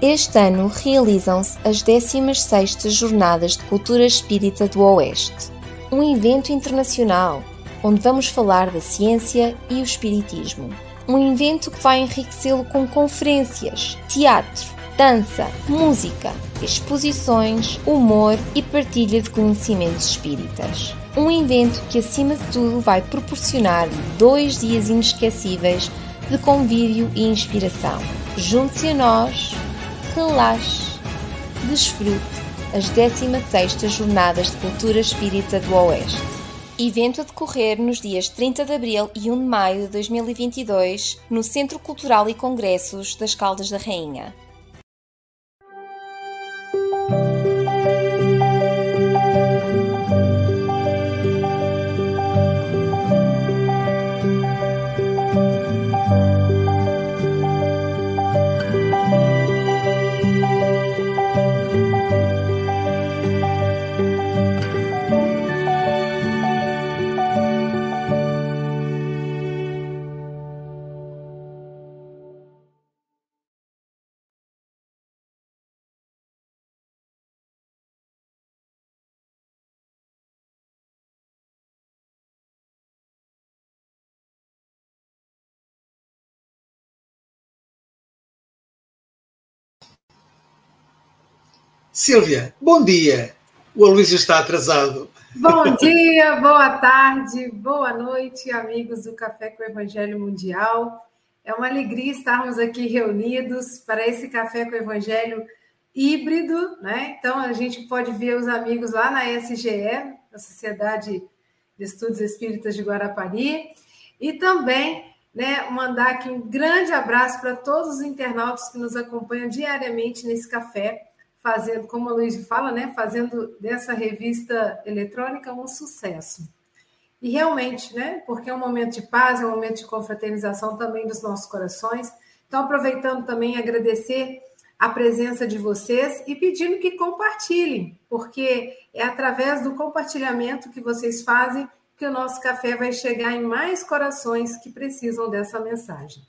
Este ano realizam-se as 16ª Jornadas de Cultura Espírita do Oeste, um evento internacional onde vamos falar da ciência e o espiritismo. Um evento que vai enriquecê-lo com conferências, teatro, dança, música, exposições, humor e partilha de conhecimentos espíritas. Um evento que, acima de tudo, vai proporcionar dois dias inesquecíveis de convívio e inspiração. Junte-se a nós relaxe, desfrute as 16ª Jornadas de Cultura Espírita do Oeste. Evento a decorrer nos dias 30 de abril e 1 de maio de 2022 no Centro Cultural e Congressos das Caldas da Rainha. Silvia, bom dia. O Aloysio está atrasado. Bom dia, boa tarde, boa noite, amigos do Café com o Evangelho Mundial. É uma alegria estarmos aqui reunidos para esse Café com o Evangelho híbrido, né? Então a gente pode ver os amigos lá na SGE, a Sociedade de Estudos Espíritas de Guarapari, e também né, mandar aqui um grande abraço para todos os internautas que nos acompanham diariamente nesse café fazendo, como a Luiz fala, né, fazendo dessa revista eletrônica um sucesso. E realmente, né, porque é um momento de paz, é um momento de confraternização também dos nossos corações. Então, aproveitando também agradecer a presença de vocês e pedindo que compartilhem, porque é através do compartilhamento que vocês fazem que o nosso café vai chegar em mais corações que precisam dessa mensagem.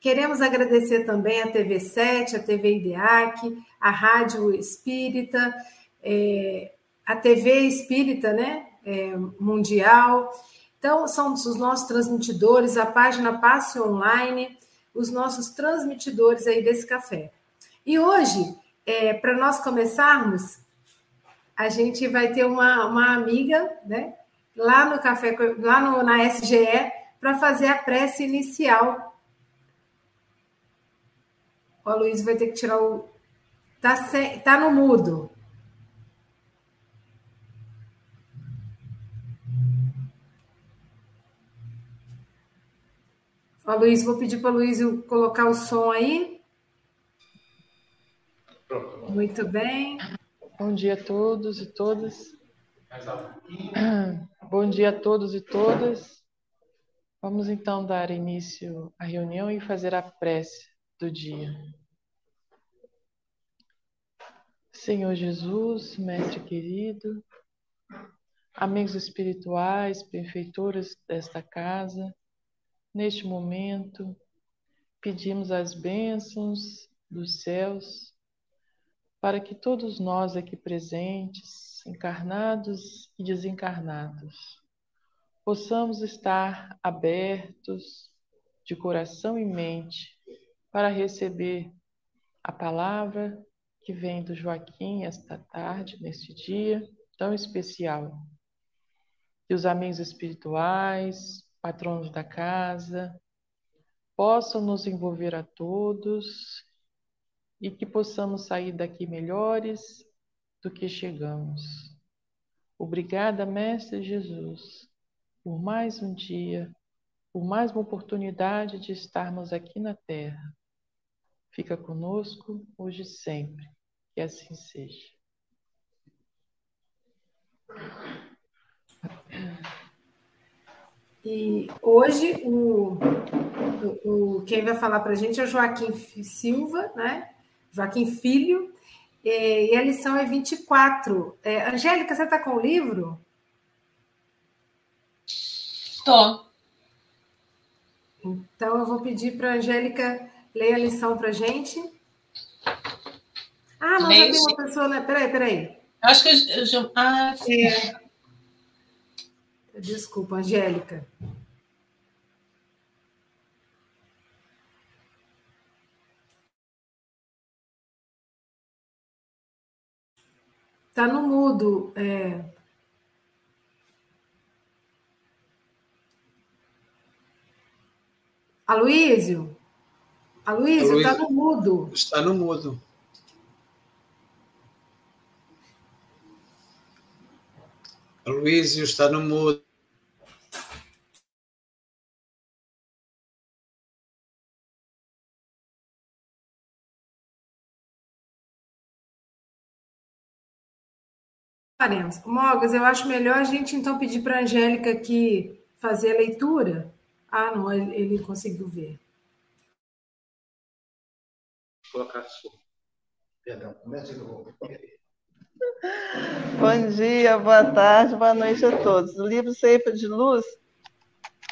Queremos agradecer também a TV7, a TV IDEAC, a Rádio Espírita, é, a TV Espírita né, é, Mundial. Então, são os nossos transmitidores, a página Passe Online, os nossos transmitidores aí desse café. E hoje, é, para nós começarmos, a gente vai ter uma, uma amiga, né, lá no café, lá no, na SGE, para fazer a prece inicial o Luiz vai ter que tirar o. Tá, sem... tá no mudo. Ó, Luiz, vou pedir para o Luiz colocar o som aí. Pronto. Muito bem. Bom dia a todos e todas. Bom dia a todos e todas. Vamos então dar início à reunião e fazer a prece do dia. Senhor Jesus, Mestre querido, amigos espirituais, benfeitores desta casa, neste momento pedimos as bênçãos dos céus para que todos nós aqui presentes, encarnados e desencarnados, possamos estar abertos de coração e mente para receber a palavra que vem do Joaquim esta tarde, neste dia tão especial. Que os amigos espirituais, patronos da casa, possam nos envolver a todos e que possamos sair daqui melhores do que chegamos. Obrigada, Mestre Jesus, por mais um dia, por mais uma oportunidade de estarmos aqui na Terra fica conosco hoje e sempre. Que assim seja. E hoje o, o, quem vai falar para a gente é o Joaquim Silva, né? Joaquim Filho, e, a lição é 24. É, Angélica, você está com o livro? Estou. Então eu vou pedir para a Angélica Leia a lição para a gente. Ah, não, já tem uma pessoa, né? Peraí, peraí. Acho que eu já. Ah, é. Desculpa, Angélica. Tá no mudo. É... Aloísio? Aloísio, está no mudo. Está no mudo. Aloísio está no mudo. faremos. Mogas, eu acho melhor a gente então pedir para a Angélica aqui fazer a leitura. Ah, não, ele, ele conseguiu ver. Colocar som. Perdão, comece de novo. Bom dia, boa tarde, boa noite a todos. O livro Ceifa de Luz,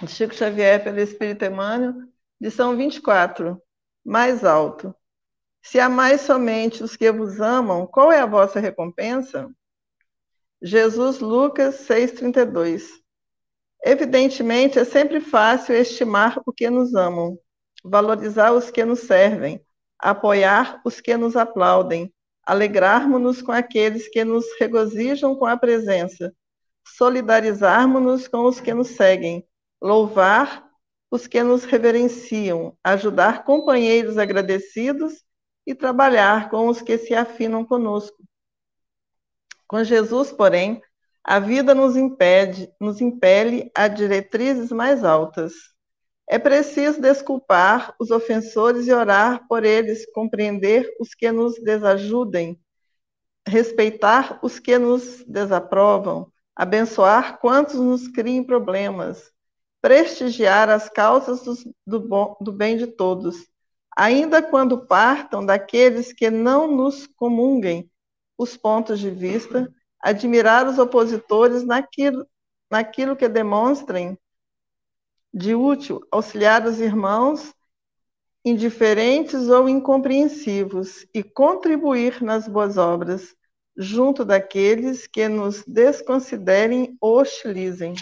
de Chico Xavier pelo Espírito Emmanuel, lição 24, mais alto. Se amais somente os que vos amam, qual é a vossa recompensa? Jesus Lucas 6,32. Evidentemente, é sempre fácil estimar o que nos amam, valorizar os que nos servem, apoiar os que nos aplaudem, alegrarmos-nos com aqueles que nos regozijam com a presença, solidarizarmos-nos com os que nos seguem, louvar os que nos reverenciam, ajudar companheiros agradecidos e trabalhar com os que se afinam conosco. Com Jesus, porém, a vida nos impede, nos impele a diretrizes mais altas. É preciso desculpar os ofensores e orar por eles, compreender os que nos desajudem, respeitar os que nos desaprovam, abençoar quantos nos criem problemas, prestigiar as causas do, bom, do bem de todos, ainda quando partam daqueles que não nos comunguem, os pontos de vista, admirar os opositores naquilo, naquilo que demonstrem de útil, auxiliar os irmãos indiferentes ou incompreensivos e contribuir nas boas obras, junto daqueles que nos desconsiderem ou hostilizem.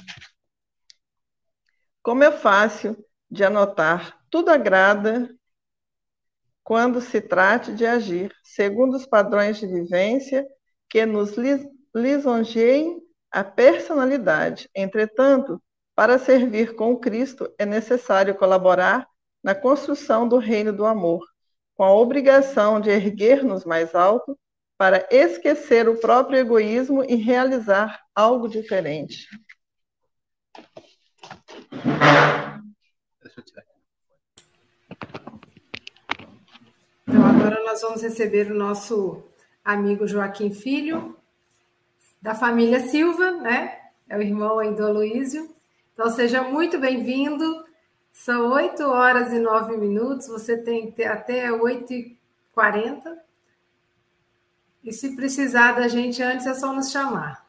Como é fácil de anotar, tudo agrada quando se trate de agir segundo os padrões de vivência que nos lisonjeiem a personalidade. Entretanto, para servir com Cristo é necessário colaborar na construção do reino do amor, com a obrigação de erguer-nos mais alto para esquecer o próprio egoísmo e realizar algo diferente. Deixa eu tirar Então, agora nós vamos receber o nosso amigo Joaquim Filho, da família Silva, né? É o irmão aí do Aloísio. Então, seja muito bem-vindo. São 8 horas e 9 minutos, você tem até 8h40. E se precisar da gente antes, é só nos chamar.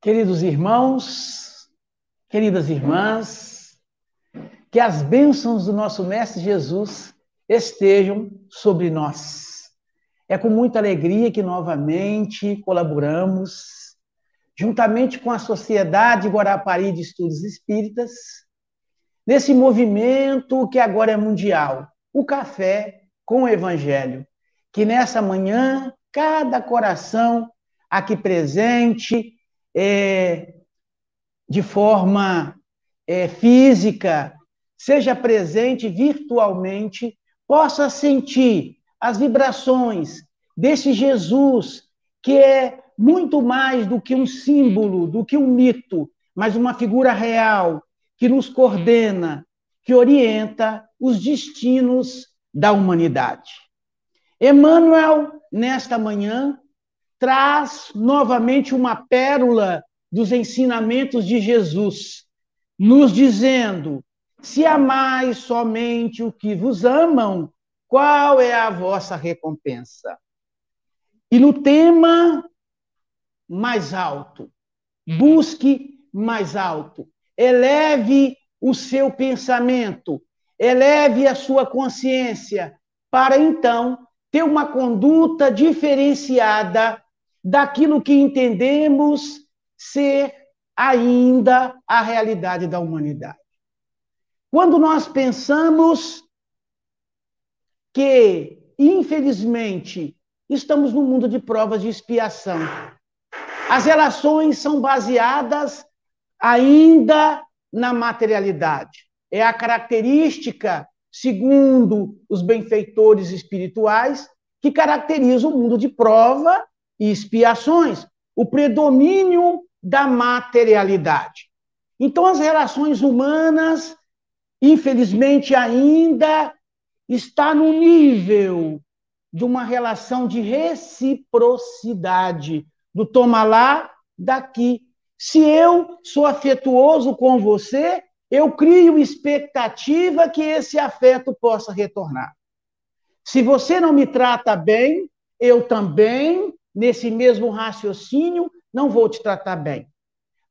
Queridos irmãos, queridas irmãs, que as bênçãos do nosso Mestre Jesus estejam sobre nós. É com muita alegria que novamente colaboramos, juntamente com a Sociedade Guarapari de Estudos Espíritas, nesse movimento que agora é mundial, o Café com o Evangelho, que nessa manhã cada coração aqui presente é, de forma é, física, seja presente virtualmente, possa sentir as vibrações desse Jesus que é muito mais do que um símbolo, do que um mito, mas uma figura real que nos coordena, que orienta os destinos da humanidade. Emmanuel, nesta manhã, traz novamente uma pérola dos ensinamentos de Jesus, nos dizendo: se amais somente o que vos amam, qual é a vossa recompensa? E no tema mais alto, busque mais alto. Eleve o seu pensamento, eleve a sua consciência, para então ter uma conduta diferenciada daquilo que entendemos ser ainda a realidade da humanidade. Quando nós pensamos que, infelizmente, estamos num mundo de provas de expiação, as relações são baseadas ainda na materialidade. É a característica, segundo os benfeitores espirituais, que caracteriza o mundo de prova e expiações, o predomínio da materialidade. Então, as relações humanas, infelizmente, ainda está no nível de uma relação de reciprocidade, do toma lá, daqui. Se eu sou afetuoso com você, eu crio expectativa que esse afeto possa retornar. Se você não me trata bem, eu também, nesse mesmo raciocínio, não vou te tratar bem.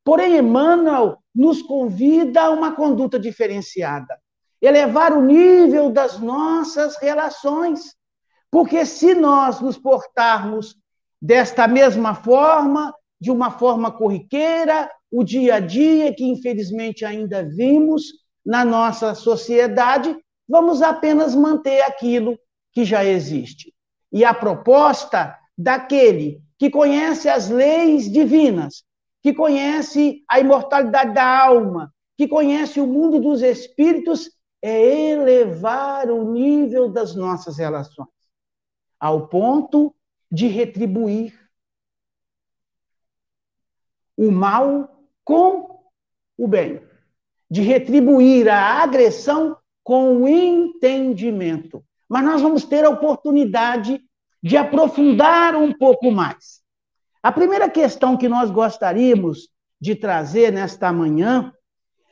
Porém, Emmanuel nos convida a uma conduta diferenciada, elevar o nível das nossas relações. Porque se nós nos portarmos desta mesma forma, de uma forma corriqueira, o dia a dia, que infelizmente ainda vimos na nossa sociedade, vamos apenas manter aquilo que já existe. E a proposta daquele que conhece as leis divinas, que conhece a imortalidade da alma, que conhece o mundo dos espíritos, é elevar o nível das nossas relações, ao ponto de retribuir o mal com o bem, de retribuir a agressão com o entendimento. Mas nós vamos ter a oportunidade de aprofundar um pouco mais. A primeira questão que nós gostaríamos de trazer nesta manhã,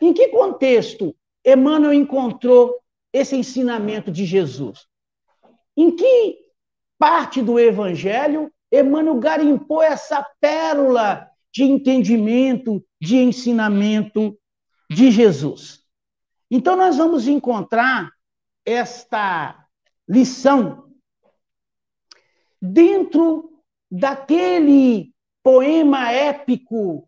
em que contexto Emmanuel encontrou esse ensinamento de Jesus? Em que parte do evangelho Emmanuel garimpou essa pérola de entendimento, de ensinamento de Jesus? Então, nós vamos encontrar esta lição dentro daquele poema épico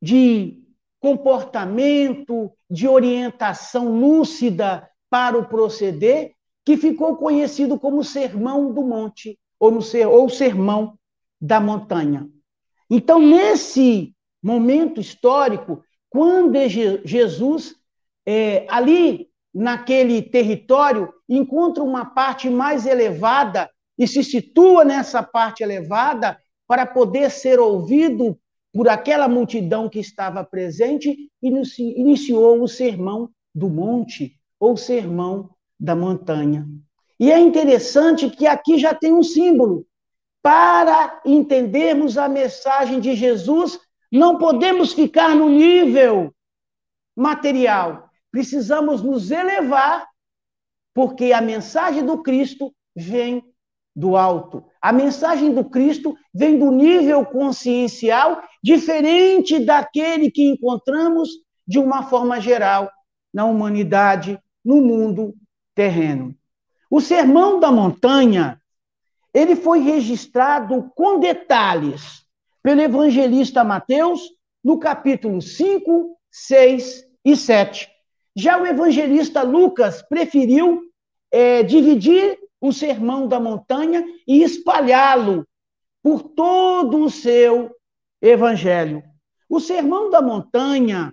de comportamento, de orientação lúcida para o proceder, que ficou conhecido como Sermão do Monte, ou, no, ou Sermão da Montanha. Então, nesse momento histórico, quando Jesus, é, ali naquele território, encontra uma parte mais elevada e se situa nessa parte elevada para poder ser ouvido por aquela multidão que estava presente, iniciou o sermão do monte, ou sermão da montanha. E é interessante que aqui já tem um símbolo. Para entendermos a mensagem de Jesus, não podemos ficar no nível material. Precisamos nos elevar, porque a mensagem do Cristo vem do alto. A mensagem do Cristo vem do nível consciencial diferente daquele que encontramos de uma forma geral na humanidade, no mundo terreno. O Sermão da Montanha, ele foi registrado com detalhes pelo evangelista Mateus no capítulo 5, 6 e 7. Já o evangelista Lucas preferiu é, dividir o sermão da montanha e espalhá-lo por todo o seu evangelho. O sermão da montanha,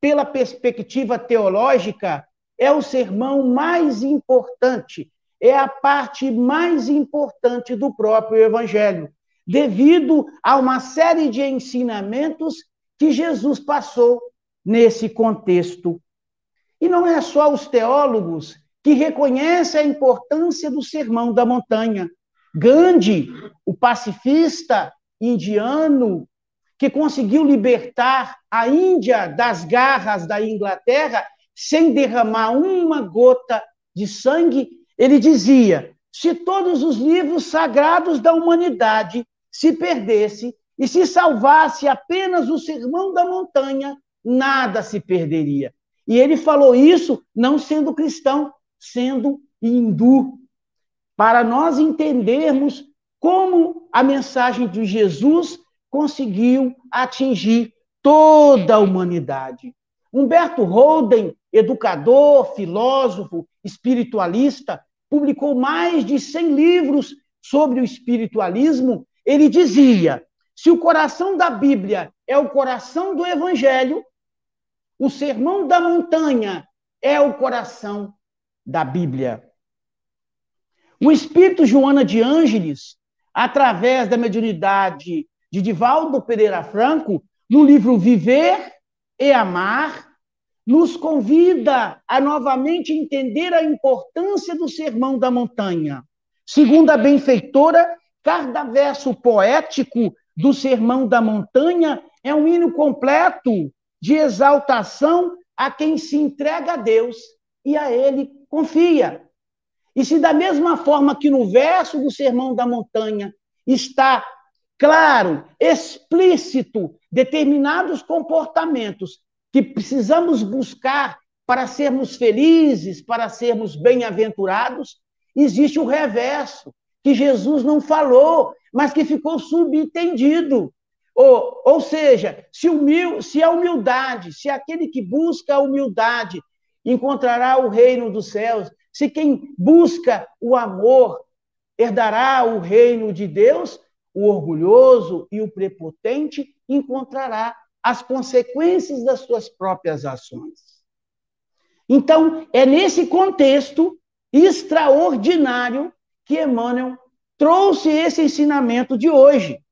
pela perspectiva teológica, é o sermão mais importante, é a parte mais importante do próprio evangelho, devido a uma série de ensinamentos que Jesus passou nesse contexto. E não é só os teólogos que reconhece a importância do sermão da montanha. Gandhi, o pacifista indiano, que conseguiu libertar a Índia das garras da Inglaterra sem derramar uma gota de sangue, ele dizia: se todos os livros sagrados da humanidade se perdessem, E se salvasse apenas o sermão da montanha, nada se perderia. E ele falou isso não sendo cristão, sendo hindu, para nós entendermos como a mensagem de Jesus conseguiu atingir toda a humanidade. Humberto Holden, educador, filósofo, espiritualista, publicou mais de 100 livros sobre o espiritualismo. Ele dizia: se o coração da Bíblia é o coração do Evangelho, o sermão da montanha é o coração da Bíblia. O espírito Joana de Ângeles, através da mediunidade de Divaldo Pereira Franco, no livro Viver e Amar, nos convida a novamente entender a importância do sermão da montanha. Segundo a benfeitora, cada verso poético do sermão da montanha é um hino completo de exaltação a quem se entrega a Deus e a ele confia. E se da mesma forma que no verso do Sermão da Montanha está claro, explícito, determinados comportamentos que precisamos buscar para sermos felizes, para sermos bem-aventurados, existe o reverso, que Jesus não falou, mas que ficou subentendido. Ou, ou seja, se, humil, se a humildade, se aquele que busca a humildade encontrará o reino dos céus, se quem busca o amor herdará o reino de Deus, o orgulhoso e o prepotente encontrará as consequências das suas próprias ações. Então, é nesse contexto extraordinário que Emmanuel trouxe esse ensinamento de hoje.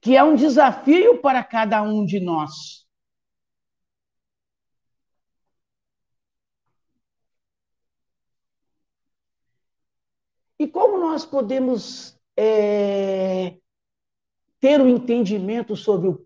Que é um desafio para cada um de nós. E como nós podemos é, ter o um entendimento sobre o,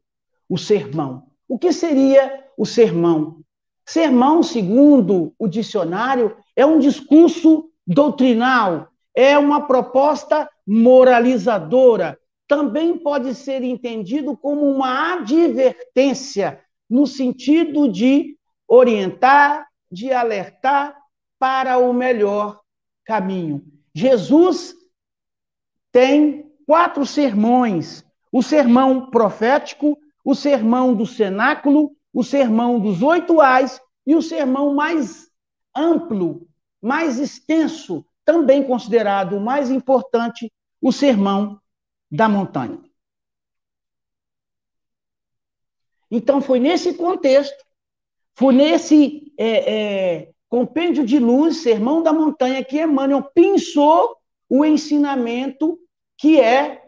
o sermão? O que seria o sermão? Sermão, segundo o dicionário, é um discurso doutrinal, é uma proposta moralizadora. Também pode ser entendido como uma advertência, no sentido de orientar, de alertar para o melhor caminho. Jesus tem quatro sermões: o sermão profético, o sermão do cenáculo, o sermão dos oito ais e o sermão mais amplo, mais extenso, também considerado o mais importante, o sermão da montanha. Então, foi nesse contexto, foi nesse é, é, Compêndio de Luz, Sermão da Montanha, que Emmanuel pensou o ensinamento que é,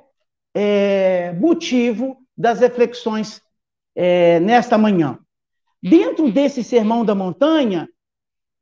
é motivo das reflexões é, nesta manhã. Dentro desse Sermão da Montanha,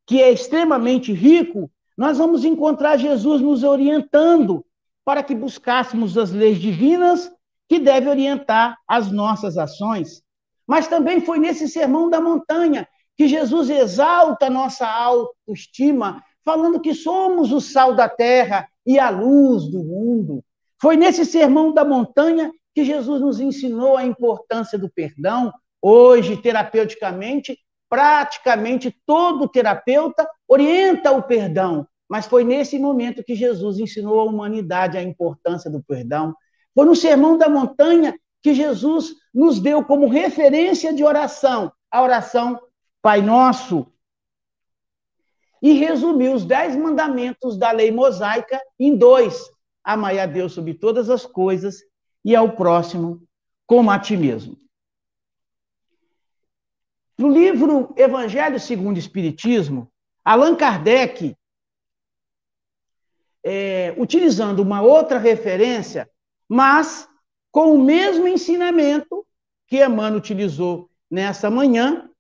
que é extremamente rico, nós vamos encontrar Jesus nos orientando para que buscássemos as leis divinas que devem orientar as nossas ações. Mas também foi nesse Sermão da Montanha que Jesus exalta a nossa autoestima, falando que somos o sal da terra e a luz do mundo. Foi nesse sermão da montanha que Jesus nos ensinou a importância do perdão. Hoje, terapeuticamente, praticamente todo terapeuta orienta o perdão, mas foi nesse momento que Jesus ensinou à humanidade a importância do perdão. Foi no sermão da montanha que Jesus nos deu como referência de oração a oração Pai Nosso, e resumiu os dez mandamentos da lei mosaica em dois: amai a Deus sobre todas as coisas e ao próximo como a ti mesmo. No livro Evangelho segundo o Espiritismo, Allan Kardec, é, utilizando uma outra referência, mas com o mesmo ensinamento que Emmanuel utilizou nessa manhã,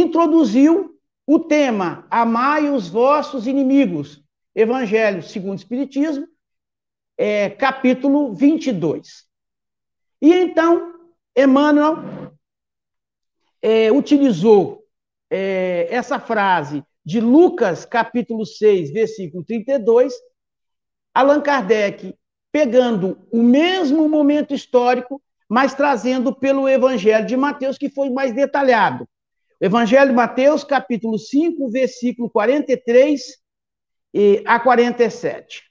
introduziu o tema Amai os vossos inimigos, Evangelho segundo o Espiritismo, é, capítulo 22. E então, Emmanuel é, utilizou é, essa frase de Lucas, capítulo 6, versículo 32. Allan Kardec pegando o mesmo momento histórico, mas trazendo pelo Evangelho de Mateus, que foi mais detalhado. Evangelho de Mateus, capítulo 5, versículo 43 a 47.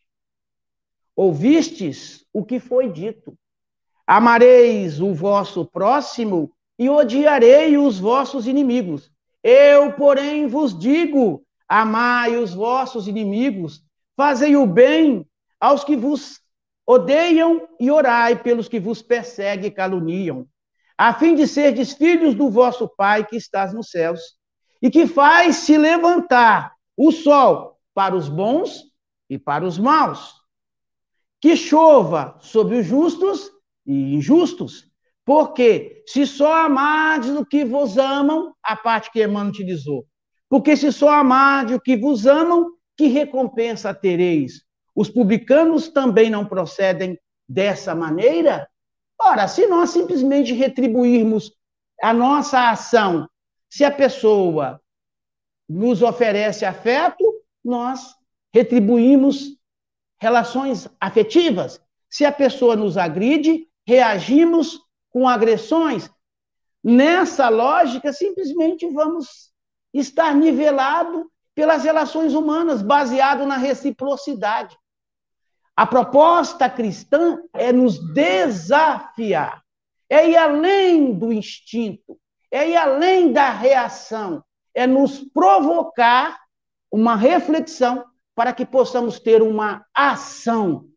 Ouvistes o que foi dito: Amareis o vosso próximo e odiarei os vossos inimigos. Eu, porém, vos digo: amai os vossos inimigos, fazei o bem aos que vos odeiam e orai pelos que vos perseguem e caluniam, a fim de serdes filhos do vosso Pai que estás nos céus, e que faz se levantar o sol para os bons e para os maus, que chova sobre os justos e injustos, porque se só amardes o que vos amam, a parte que Emmanuel utilizou, porque se só amardes o que vos amam, que recompensa tereis? Os publicanos também não procedem dessa maneira? Ora, se nós simplesmente retribuirmos a nossa ação, se a pessoa nos oferece afeto, nós retribuímos relações afetivas. Se a pessoa nos agride, reagimos com agressões. Nessa lógica, simplesmente vamos estar nivelado pelas relações humanas, baseado na reciprocidade. A proposta cristã é nos desafiar, é ir além do instinto, é ir além da reação, é nos provocar uma reflexão para que possamos ter uma ação,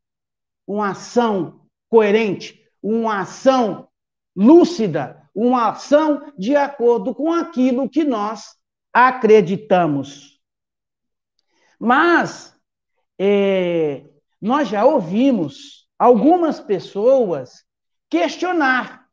uma ação coerente, uma ação lúcida, uma ação de acordo com aquilo que nós acreditamos. Mas é, nós já ouvimos algumas pessoas questionar.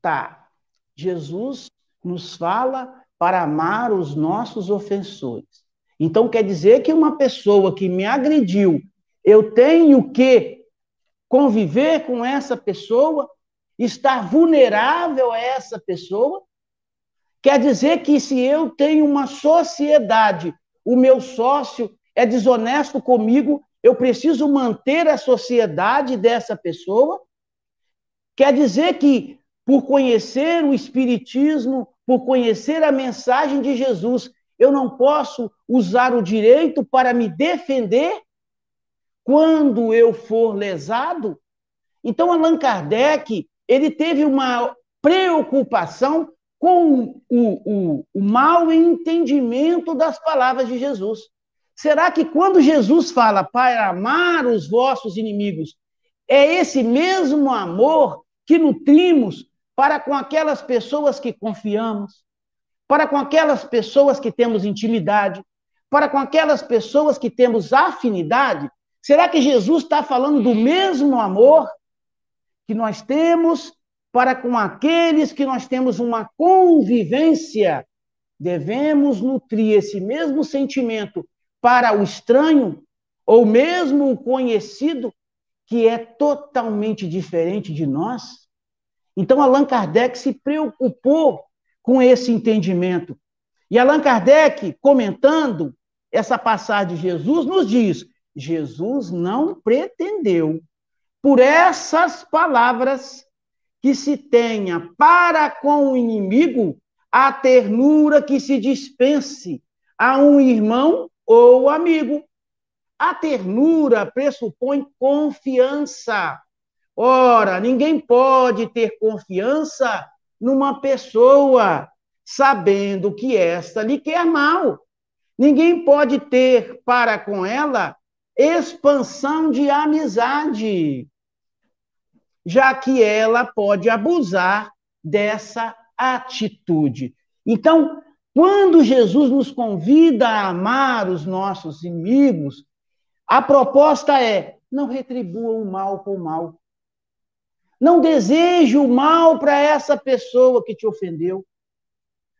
Tá, Jesus nos fala para amar os nossos ofensores. Então quer dizer que uma pessoa que me agrediu, eu tenho que conviver com essa pessoa, estar vulnerável a essa pessoa? Quer dizer que se eu tenho uma sociedade, o meu sócio é desonesto comigo, eu preciso manter a sociedade dessa pessoa? Quer dizer que, por conhecer o Espiritismo, por conhecer a mensagem de Jesus, eu não posso usar o direito para me defender quando eu for lesado? Então, Allan Kardec, ele teve uma preocupação com o, o, o mau entendimento das palavras de Jesus. Será que quando Jesus fala para amar os vossos inimigos, é esse mesmo amor que nutrimos para com aquelas pessoas que confiamos, para com aquelas pessoas que temos intimidade, para com aquelas pessoas que temos afinidade? Será que Jesus está falando do mesmo amor que nós temos para com aqueles que nós temos uma convivência? Devemos nutrir esse mesmo sentimento para o estranho, ou mesmo o conhecido, que é totalmente diferente de nós? Então, Allan Kardec se preocupou com esse entendimento. E Allan Kardec, comentando essa passagem de Jesus, nos diz: Jesus não pretendeu, por essas palavras, que se tenha para com o inimigo a ternura que se dispense a um irmão ou amigo. A ternura pressupõe confiança. Ora, ninguém pode ter confiança numa pessoa sabendo que esta lhe quer mal. Ninguém pode ter para com ela expansão de amizade, já que ela pode abusar dessa atitude. Então, quando Jesus nos convida a amar os nossos inimigos, a proposta é: não retribua o mal com o mal. Não deseje o mal para essa pessoa que te ofendeu.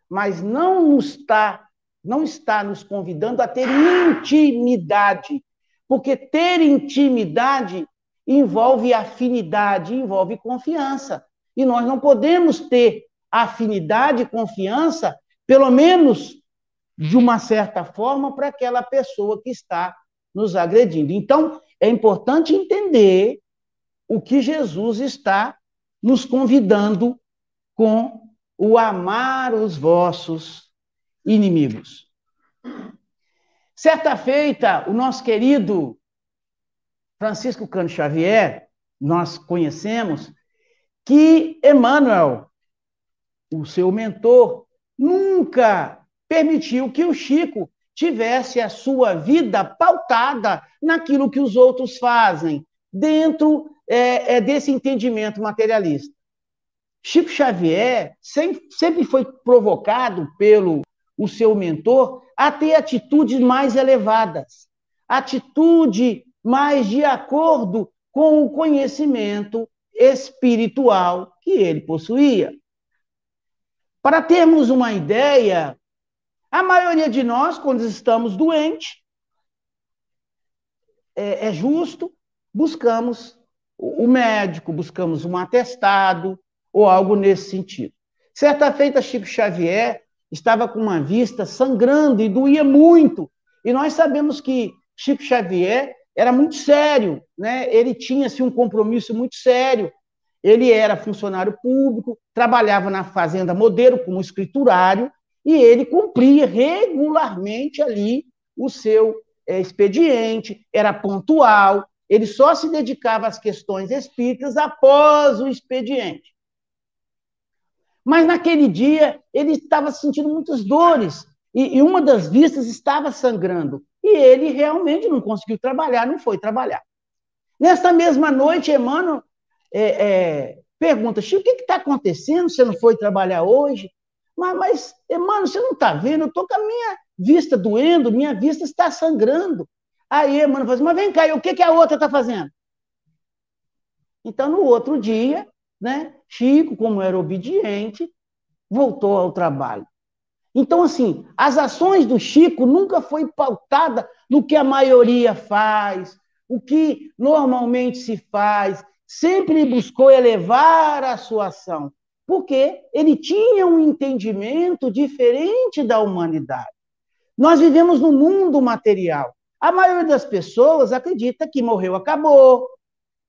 Mas não está, não está nos convidando a ter intimidade, porque ter intimidade envolve afinidade, envolve confiança. E nós não podemos ter afinidade e confiança pelo menos de uma certa forma, para aquela pessoa que está nos agredindo. Então, é importante entender o que Jesus está nos convidando com o amar os vossos inimigos. Certa feita, o nosso querido Francisco Cano Xavier, nós conhecemos, que Emmanuel, o seu mentor, nunca permitiu que o Chico tivesse a sua vida pautada naquilo que os outros fazem, dentro é, é desse entendimento materialista. Chico Xavier sempre foi provocado pelo o seu mentor a ter atitudes mais elevadas, atitude mais de acordo com o conhecimento espiritual que ele possuía. Para termos uma ideia, a maioria de nós, quando estamos doentes, é, é justo, buscamos o médico, buscamos um atestado ou algo nesse sentido. Certa feita, Chico Xavier estava com uma vista sangrando e doía muito. E nós sabemos que Chico Xavier era muito sério, né? ele tinha assim, um compromisso muito sério. Ele era funcionário público, trabalhava na Fazenda Modelo como escriturário, e ele cumpria regularmente ali o seu é, expediente, era pontual, ele só se dedicava às questões espíritas após o expediente. Mas naquele dia ele estava sentindo muitas dores e, e uma das vistas estava sangrando. E ele realmente não conseguiu trabalhar, não foi trabalhar. Nesta mesma noite, Emmanuel é, é, pergunta: Chico, o que está acontecendo? Você não foi trabalhar hoje? Mas, mas Emmanuel, você não está vendo? Eu estou com a minha vista doendo, minha vista está sangrando. Aí Emmanuel fala assim, mas vem cá, e o que, que a outra está fazendo? Então, no outro dia, né, Chico, como era obediente, voltou ao trabalho. Então, assim, as ações do Chico nunca foi pautada no que a maioria faz, o que normalmente se faz. Sempre buscou elevar a sua ação, porque ele tinha um entendimento diferente da humanidade. Nós vivemos no mundo material. A maioria das pessoas acredita que morreu, acabou,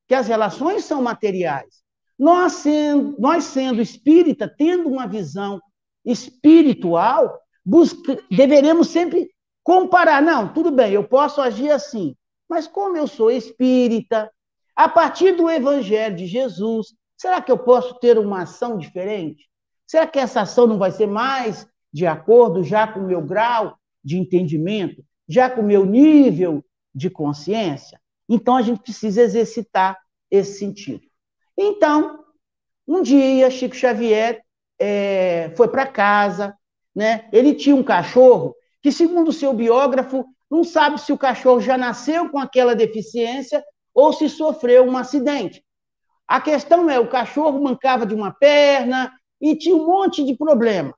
que as relações são materiais. Nós sendo, nós sendo espírita, tendo uma visão espiritual, busca, deveremos sempre comparar. Não, tudo bem, eu posso agir assim, mas como eu sou espírita, a partir do Evangelho de Jesus, será que eu posso ter uma ação diferente? Será que essa ação não vai ser mais de acordo já com o meu grau de entendimento, já com o meu nível de consciência? Então a gente precisa exercitar esse sentido. Então, um dia, Chico Xavier é, foi para casa, né? Ele tinha um cachorro que, segundo o seu biógrafo, não sabe se o cachorro já nasceu com aquela deficiência ou se sofreu um acidente. A questão é, o cachorro mancava de uma perna e tinha um monte de problema.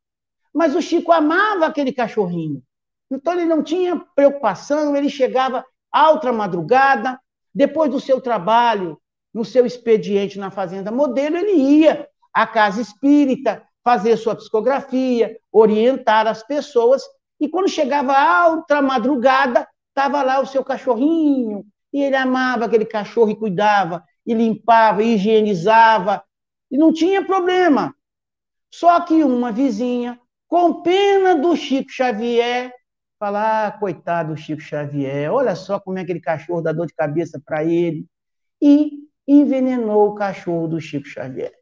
Mas o Chico amava aquele cachorrinho. Então ele não tinha preocupação, ele chegava alta madrugada, depois do seu trabalho, no seu expediente na Fazenda Modelo, ele ia à casa espírita, fazer sua psicografia, orientar as pessoas. E quando chegava a outra madrugada, estava lá o seu cachorrinho, e ele amava aquele cachorro e cuidava, e limpava, e higienizava, e não tinha problema. Só que uma vizinha, com pena do Chico Xavier, fala: ah, coitado do Chico Xavier, olha só como é aquele cachorro dá dor de cabeça para ele. E envenenou o cachorro do Chico Xavier.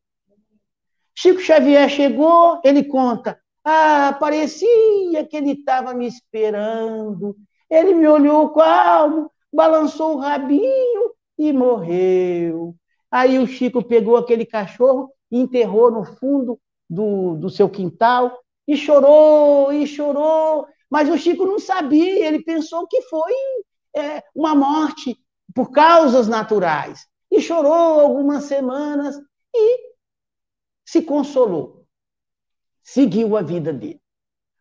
Chico Xavier chegou, ele conta. Ah, parecia que ele estava me esperando. Ele me olhou calmo, balançou o rabinho e morreu. Aí o Chico pegou aquele cachorro enterrou no fundo do, do seu quintal e chorou e chorou. Mas o Chico não sabia, ele pensou que foi é, uma morte por causas naturais. E chorou algumas semanas e se consolou, seguiu a vida dele.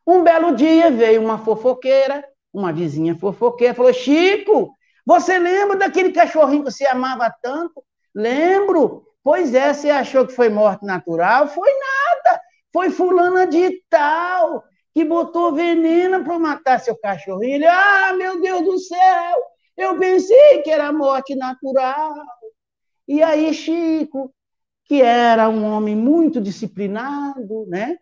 Um belo dia veio uma fofoqueira, uma vizinha fofoqueira, falou: Chico, você lembra daquele cachorrinho que você amava tanto? Lembro. Pois é, você achou que foi morte natural? Foi nada. Foi fulana de tal que botou veneno para matar seu cachorrinho. Ele, ah, meu Deus do céu, Eu pensei que era morte natural. E aí, Chico, que era um homem muito disciplinado, né?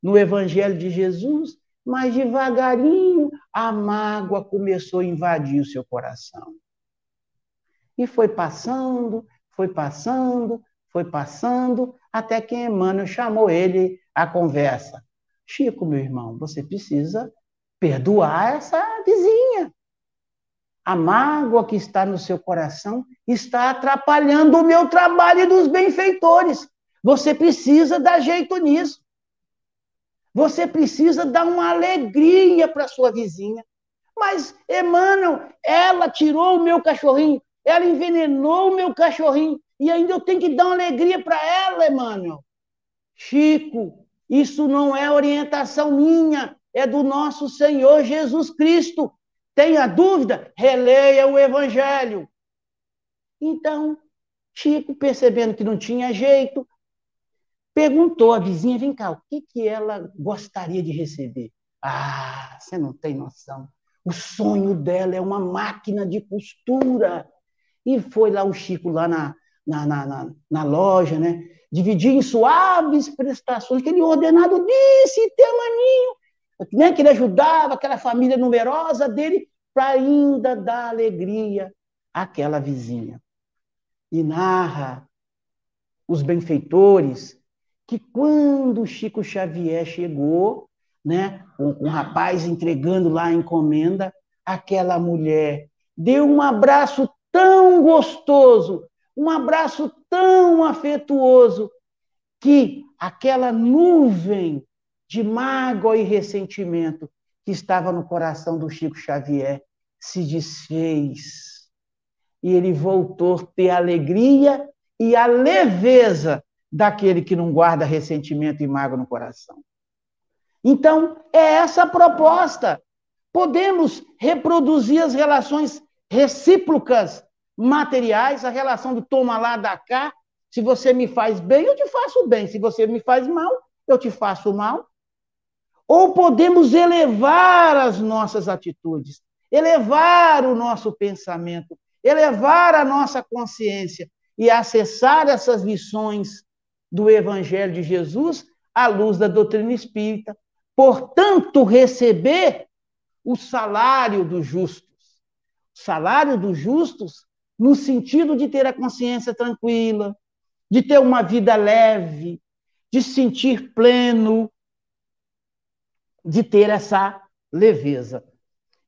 No Evangelho de Jesus, mas devagarinho a mágoa começou a invadir o seu coração. E foi passando, foi passando, foi passando, até que Emmanuel chamou ele à conversa. Chico, meu irmão, você precisa perdoar essa vizinha. A mágoa que está no seu coração está atrapalhando o meu trabalho e dos benfeitores. Você precisa dar jeito nisso. Você precisa dar uma alegria para sua vizinha. Mas, Emmanuel, ela tirou o meu cachorrinho, ela envenenou o meu cachorrinho, e ainda eu tenho que dar uma alegria para ela, Emmanuel. Chico, isso não é orientação minha, é do nosso Senhor Jesus Cristo. Tenha dúvida? Releia o Evangelho. Então, Chico, percebendo que não tinha jeito, perguntou à vizinha: vem cá, o que, que ela gostaria de receber? Ah, você não tem noção. O sonho dela é uma máquina de costura. E foi lá o Chico, lá na, na, na, na, na loja, né? Dividir em suaves prestações, aquele ordenado disse, maninho, né? que ele ajudava aquela família numerosa dele para ainda dar alegria àquela vizinha. E narra os benfeitores que quando Chico Xavier chegou, né, um rapaz entregando lá a encomenda, aquela mulher deu um abraço tão gostoso, um abraço tão afetuoso, que aquela nuvem de mágoa e ressentimento que estava no coração do Chico Xavier se desfez. E ele voltou a ter alegria e a leveza daquele que não guarda ressentimento e mágoa no coração. Então, é essa a proposta. Podemos reproduzir as relações recíprocas materiais, a relação do toma lá, da cá. Se você me faz bem, eu te faço bem. Se você me faz mal, eu te faço mal. Ou podemos elevar as nossas atitudes, elevar o nosso pensamento, elevar a nossa consciência e acessar essas lições do Evangelho de Jesus à luz da doutrina espírita. Portanto, receber o salário dos justos. Salário dos justos no sentido de ter a consciência tranquila, de ter uma vida leve, de sentir pleno, de ter essa leveza.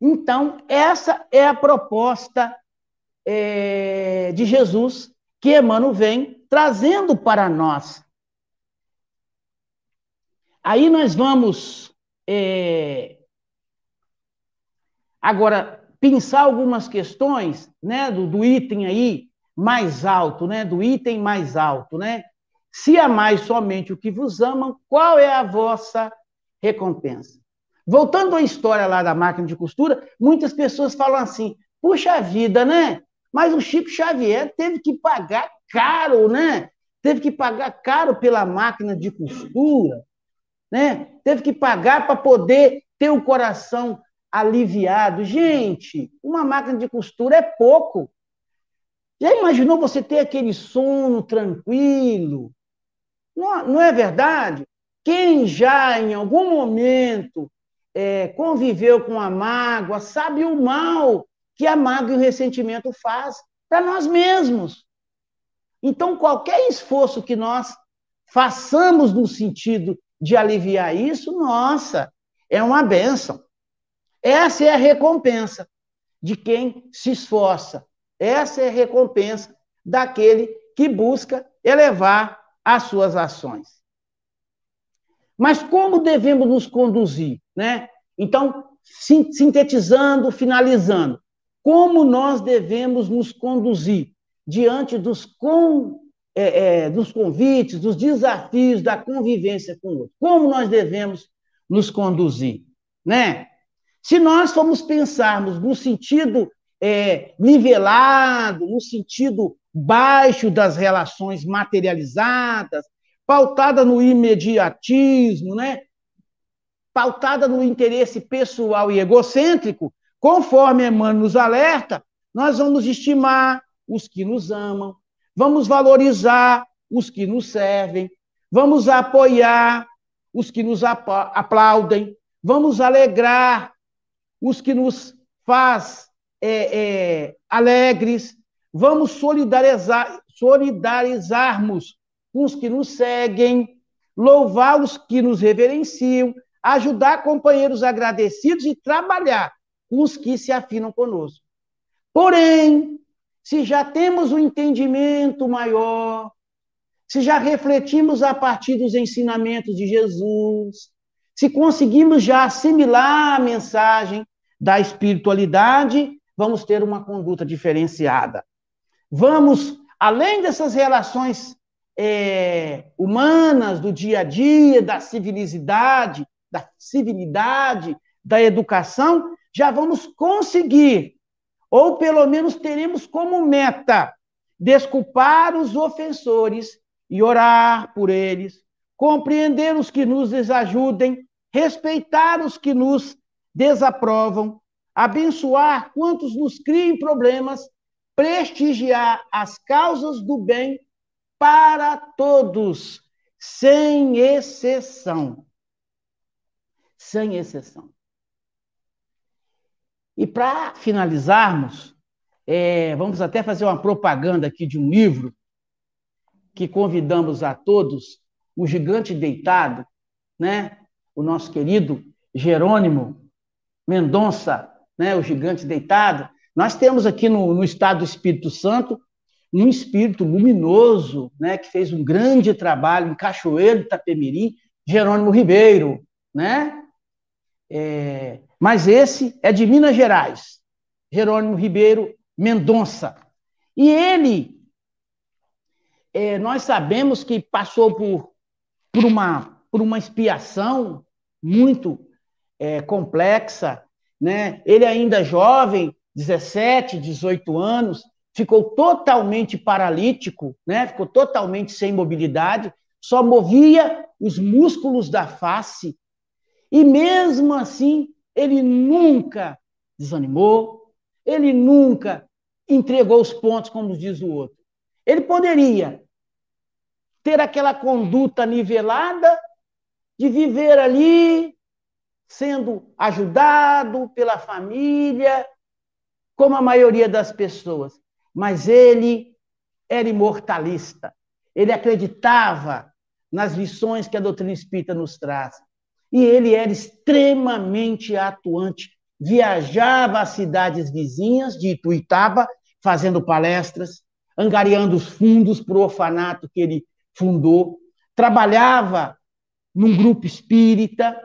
Então, essa é a proposta é, de Jesus que Emmanuel vem trazendo para nós. Aí nós vamos é, agora pensar algumas questões, né, do, do item aí mais alto, né, do item mais alto, né? Se amais somente o que vos amam, qual é a vossa recompensa? Voltando à história lá da máquina de costura, muitas pessoas falam assim: puxa vida, né? Mas o Chico Xavier teve que pagar caro, né? Teve que pagar caro pela máquina de costura, né? Teve que pagar para poder ter o coração aliviado. Gente, uma máquina de costura é pouco. Já imaginou você ter aquele sono tranquilo? Não, não é verdade? Quem já em algum momento é, conviveu com a mágoa sabe o mal que a mágoa e o ressentimento faz para nós mesmos. Então, qualquer esforço que nós façamos no sentido de aliviar isso, nossa, é uma benção. Essa é a recompensa de quem se esforça. Essa é a recompensa daquele que busca elevar as suas ações. Mas como devemos nos conduzir, né? Então, sintetizando, finalizando, como nós devemos nos conduzir diante dos, com, é, é, dos convites, dos desafios da convivência com o outro? Como nós devemos nos conduzir, né? Se nós formos pensarmos no sentido é, nivelado, no sentido baixo das relações materializadas, pautada no imediatismo, né? pautada no interesse pessoal e egocêntrico, conforme Emmanuel nos alerta, nós vamos estimar os que nos amam, vamos valorizar os que nos servem, vamos apoiar os que nos aplaudem, vamos alegrar os que nos faz é, é, alegres, vamos solidarizar, solidarizarmos com os que nos seguem, louvar os que nos reverenciam, ajudar companheiros agradecidos e trabalhar com os que se afinam conosco. Porém, se já temos um entendimento maior, se já refletimos a partir dos ensinamentos de Jesus, se conseguimos já assimilar a mensagem da espiritualidade, vamos ter uma conduta diferenciada. Vamos, além dessas relações é, humanas do dia a dia, da civilidade, da civilidade, da educação, já vamos conseguir, ou pelo menos teremos como meta, desculpar os ofensores e orar por eles, compreender os que nos desajudem, respeitar os que nos desaprovam, abençoar quantos nos criem problemas, prestigiar as causas do bem para todos, sem exceção. Sem exceção. E para finalizarmos, é, vamos até fazer uma propaganda aqui de um livro que convidamos a todos, o Gigante Deitado, né? O nosso querido Jerônimo Mendonça, né? O Gigante Deitado. Nós temos aqui no, no estado do Espírito Santo um espírito luminoso, né? Que fez um grande trabalho em Cachoeiro de Itapemirim, Jerônimo Ribeiro, né? É, mas esse é de Minas Gerais, Jerônimo Ribeiro Mendonça. E ele é, nós sabemos que passou por, por, uma, por uma expiação muito é, complexa, né? Ele ainda jovem, 17, 18 anos, ficou totalmente paralítico, né? Ficou totalmente sem mobilidade, só movia os músculos da face. E mesmo assim, ele nunca desanimou, ele nunca entregou os pontos, como diz o outro. Ele poderia ter aquela conduta nivelada de viver ali sendo ajudado pela família, como a maioria das pessoas. Mas ele era imortalista. Ele acreditava nas lições que a doutrina espírita nos traz. E ele era extremamente atuante. Viajava às cidades vizinhas de Ituitaba, fazendo palestras, angariando os fundos para o orfanato que ele fundou, trabalhava num grupo espírita,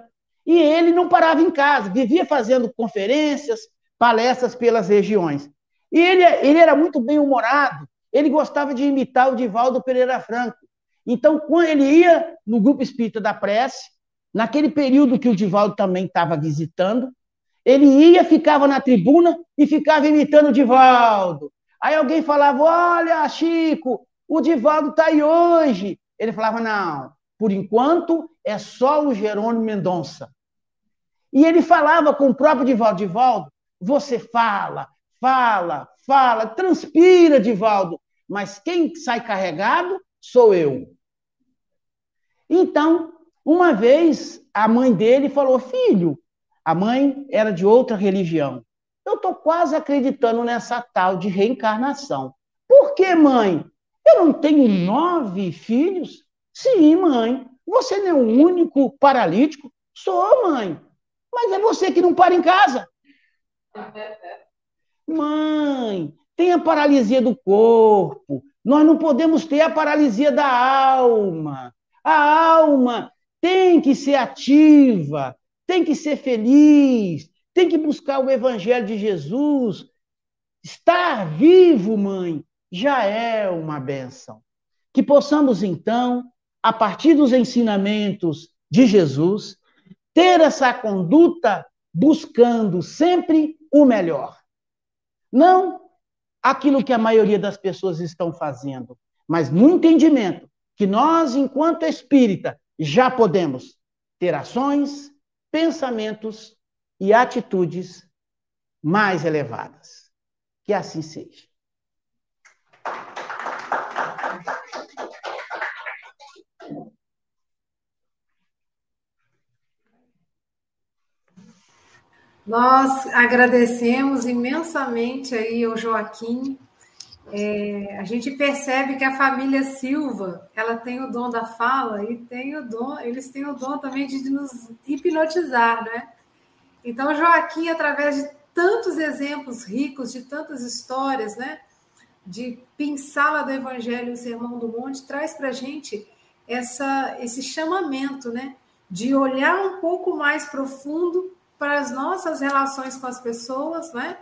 e ele não parava em casa, vivia fazendo conferências, palestras pelas regiões. E ele, ele era muito bem-humorado, ele gostava de imitar o Divaldo Pereira Franco. Então, quando ele ia no grupo espírita da prece, naquele período que o Divaldo também estava visitando, ele ia, ficava na tribuna e ficava imitando o Divaldo. Aí alguém falava: Olha, Chico, o Divaldo está aí hoje. Ele falava: não, por enquanto é só o Jerônimo Mendonça. E ele falava com o próprio Divaldo: Divaldo, você fala, fala, fala, transpira, Divaldo, mas quem sai carregado sou eu. Então, uma vez, a mãe dele falou: Filho, a mãe era de outra religião. Eu estou quase acreditando nessa tal de reencarnação. Por que, mãe? Eu não tenho nove filhos? Sim, mãe. Você não é o único paralítico? Sou, mãe. Mas é você que não para em casa. Mãe, tem a paralisia do corpo. Nós não podemos ter a paralisia da alma. A alma tem que ser ativa, tem que ser feliz, tem que buscar o evangelho de Jesus. Estar vivo, mãe, já é uma benção. Que possamos, então, a partir dos ensinamentos de Jesus, ter essa conduta buscando sempre o melhor. Não aquilo que a maioria das pessoas estão fazendo, mas no entendimento que nós, enquanto espírita, já podemos ter ações, pensamentos e atitudes mais elevadas. Que assim seja. Nós agradecemos imensamente aí ao Joaquim. É, a gente percebe que a família Silva, ela tem o dom da fala e tem o dom, eles têm o dom também de nos hipnotizar, né? Então, Joaquim, através de tantos exemplos ricos, de tantas histórias, né? De pinsala do Evangelho o Sermão do Monte, traz para a gente essa, esse chamamento, né? De olhar um pouco mais profundo para as nossas relações com as pessoas, né?